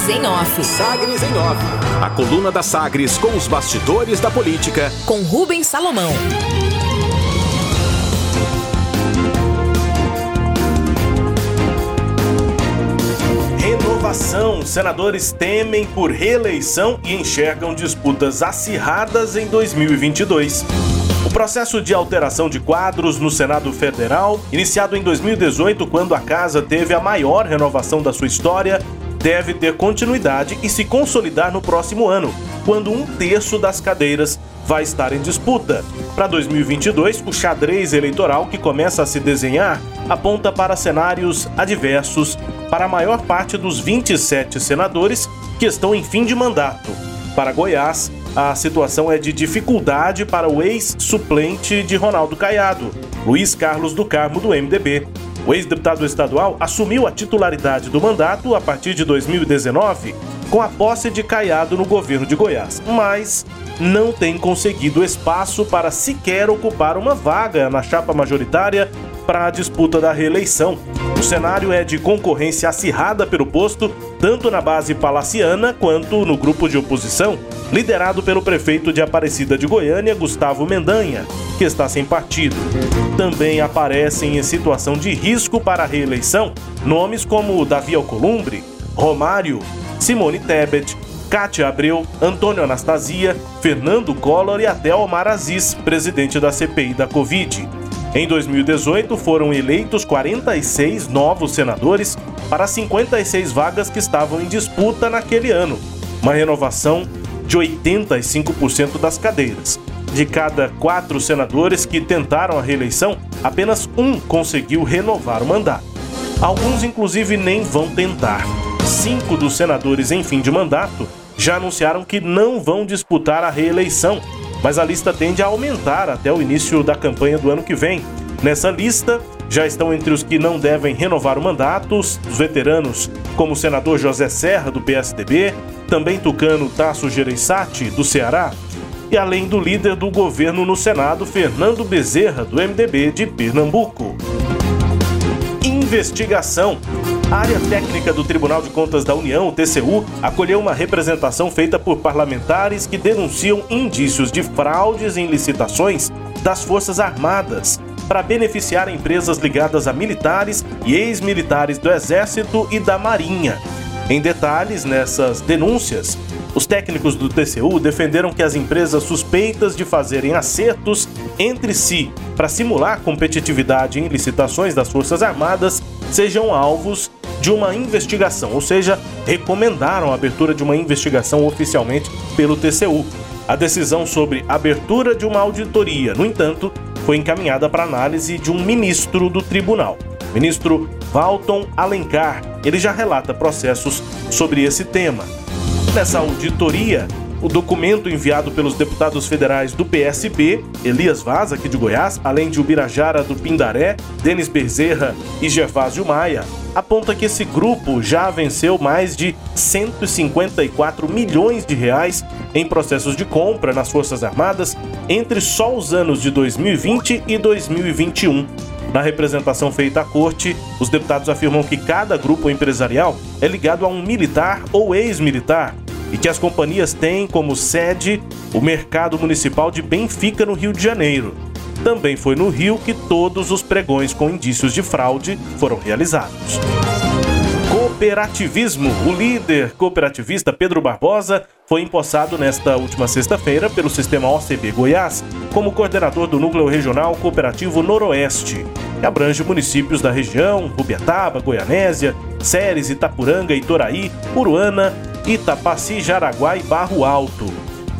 Sagres em Off. Sagres em Off. A coluna da Sagres com os bastidores da política. Com Rubens Salomão. Renovação. Senadores temem por reeleição e enxergam disputas acirradas em 2022. O processo de alteração de quadros no Senado Federal, iniciado em 2018, quando a casa teve a maior renovação da sua história, deve ter continuidade e se consolidar no próximo ano, quando um terço das cadeiras vai estar em disputa. Para 2022, o xadrez eleitoral que começa a se desenhar aponta para cenários adversos para a maior parte dos 27 senadores que estão em fim de mandato. Para Goiás, a situação é de dificuldade para o ex-suplente de Ronaldo Caiado, Luiz Carlos do Carmo, do MDB. O ex-deputado estadual assumiu a titularidade do mandato a partir de 2019, com a posse de Caiado no governo de Goiás, mas não tem conseguido espaço para sequer ocupar uma vaga na chapa majoritária para a disputa da reeleição. O cenário é de concorrência acirrada pelo posto, tanto na base palaciana quanto no grupo de oposição, liderado pelo prefeito de Aparecida de Goiânia, Gustavo Mendanha, que está sem partido. Também aparecem em situação de risco para a reeleição nomes como Davi Alcolumbre, Romário, Simone Tebet, Cátia Abreu, Antônio Anastasia, Fernando Collor e até Omar Aziz, presidente da CPI da Covid. Em 2018, foram eleitos 46 novos senadores para 56 vagas que estavam em disputa naquele ano, uma renovação de 85% das cadeiras. De cada quatro senadores que tentaram a reeleição, apenas um conseguiu renovar o mandato. Alguns, inclusive, nem vão tentar. Cinco dos senadores em fim de mandato já anunciaram que não vão disputar a reeleição mas a lista tende a aumentar até o início da campanha do ano que vem. Nessa lista, já estão entre os que não devem renovar o mandato os veteranos, como o senador José Serra, do PSDB, também tucano Tasso Gereissati, do Ceará, e além do líder do governo no Senado, Fernando Bezerra, do MDB de Pernambuco. Investigação. A área técnica do Tribunal de Contas da União, TCU, acolheu uma representação feita por parlamentares que denunciam indícios de fraudes em licitações das Forças Armadas para beneficiar empresas ligadas a militares e ex-militares do Exército e da Marinha. Em detalhes, nessas denúncias, os técnicos do TCU defenderam que as empresas suspeitas de fazerem acertos entre si para simular competitividade em licitações das Forças Armadas sejam alvos de uma investigação, ou seja, recomendaram a abertura de uma investigação oficialmente pelo TCU. A decisão sobre abertura de uma auditoria, no entanto, foi encaminhada para análise de um ministro do tribunal. ministro Valton Alencar. Ele já relata processos sobre esse tema. Nessa auditoria, o documento enviado pelos deputados federais do PSB, Elias Vaz, aqui de Goiás, além de Ubirajara do Pindaré, Denis Bezerra e Gervásio Maia, aponta que esse grupo já venceu mais de 154 milhões de reais em processos de compra nas Forças Armadas entre só os anos de 2020 e 2021. Na representação feita à corte, os deputados afirmam que cada grupo empresarial é ligado a um militar ou ex-militar e que as companhias têm como sede o Mercado Municipal de Benfica, no Rio de Janeiro. Também foi no Rio que todos os pregões com indícios de fraude foram realizados. Cooperativismo. O líder cooperativista Pedro Barbosa foi empossado nesta última sexta-feira pelo sistema OCB Goiás como coordenador do Núcleo Regional Cooperativo Noroeste, que abrange municípios da região, Rubiataba, Goianésia, Séries, Itapuranga, Itoraí, Uruana, Itapaci, Jaraguá e Barro Alto.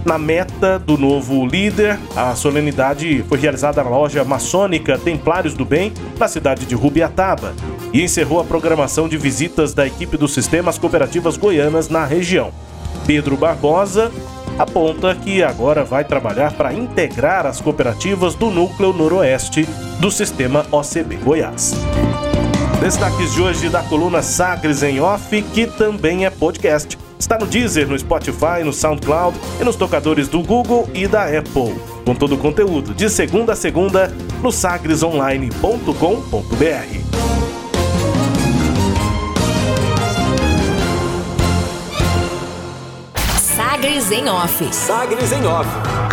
Na meta do novo líder, a solenidade foi realizada na loja maçônica Templários do Bem, na cidade de Rubiataba, e encerrou a programação de visitas da equipe dos sistemas cooperativas goianas na região. Pedro Barbosa aponta que agora vai trabalhar para integrar as cooperativas do núcleo noroeste do sistema OCB Goiás. Destaques de hoje da coluna Sagres em Off, que também é podcast. Está no Deezer, no Spotify, no SoundCloud e nos tocadores do Google e da Apple. Com todo o conteúdo, de segunda a segunda, no sagresonline.com.br. Sagres em Off. Sagres em Off.